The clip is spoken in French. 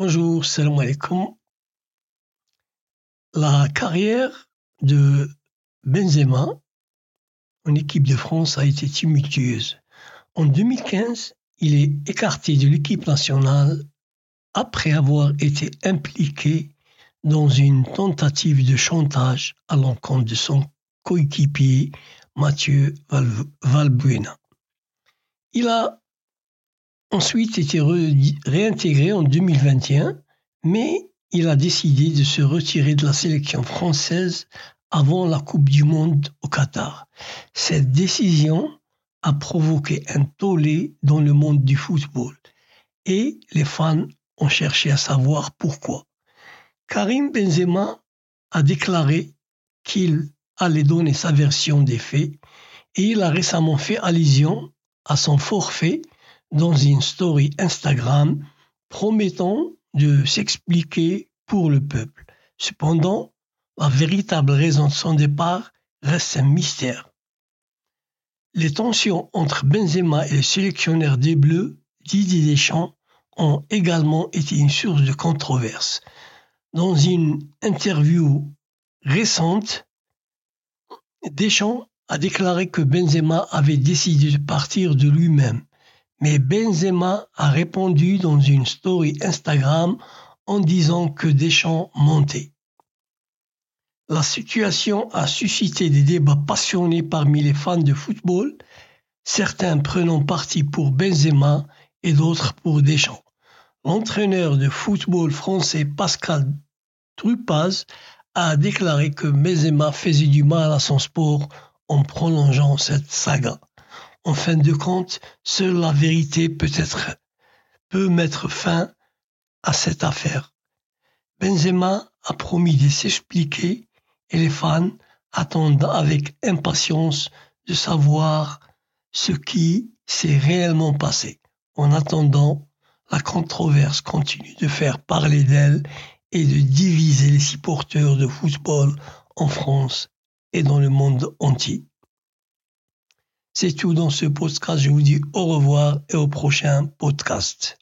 Bonjour, salam alaikum. La carrière de Benzema en équipe de France a été tumultueuse. En 2015, il est écarté de l'équipe nationale après avoir été impliqué dans une tentative de chantage à l'encontre de son coéquipier Mathieu Valbuena. Il a ensuite été réintégré en 2021, mais il a décidé de se retirer de la sélection française avant la Coupe du Monde au Qatar. Cette décision a provoqué un tollé dans le monde du football et les fans ont cherché à savoir pourquoi. Karim Benzema a déclaré qu'il allait donner sa version des faits et il a récemment fait allusion à son forfait dans une story Instagram promettant de s'expliquer pour le peuple. Cependant, la véritable raison de son départ reste un mystère. Les tensions entre Benzema et le sélectionneur des Bleus, Didier Deschamps, ont également été une source de controverse. Dans une interview récente, Deschamps a déclaré que Benzema avait décidé de partir de lui-même, mais Benzema a répondu dans une story Instagram en disant que Deschamps mentait. La situation a suscité des débats passionnés parmi les fans de football, certains prenant parti pour Benzema et d'autres pour Deschamps. L'entraîneur de football français Pascal Trupaz a déclaré que Benzema faisait du mal à son sport en prolongeant cette saga. En fin de compte, seule la vérité peut mettre fin à cette affaire. Benzema a promis de s'expliquer et les fans attendent avec impatience de savoir ce qui s'est réellement passé. En attendant, la controverse continue de faire parler d'elle et de diviser les supporters de football en France et dans le monde entier. C'est tout dans ce podcast. Je vous dis au revoir et au prochain podcast.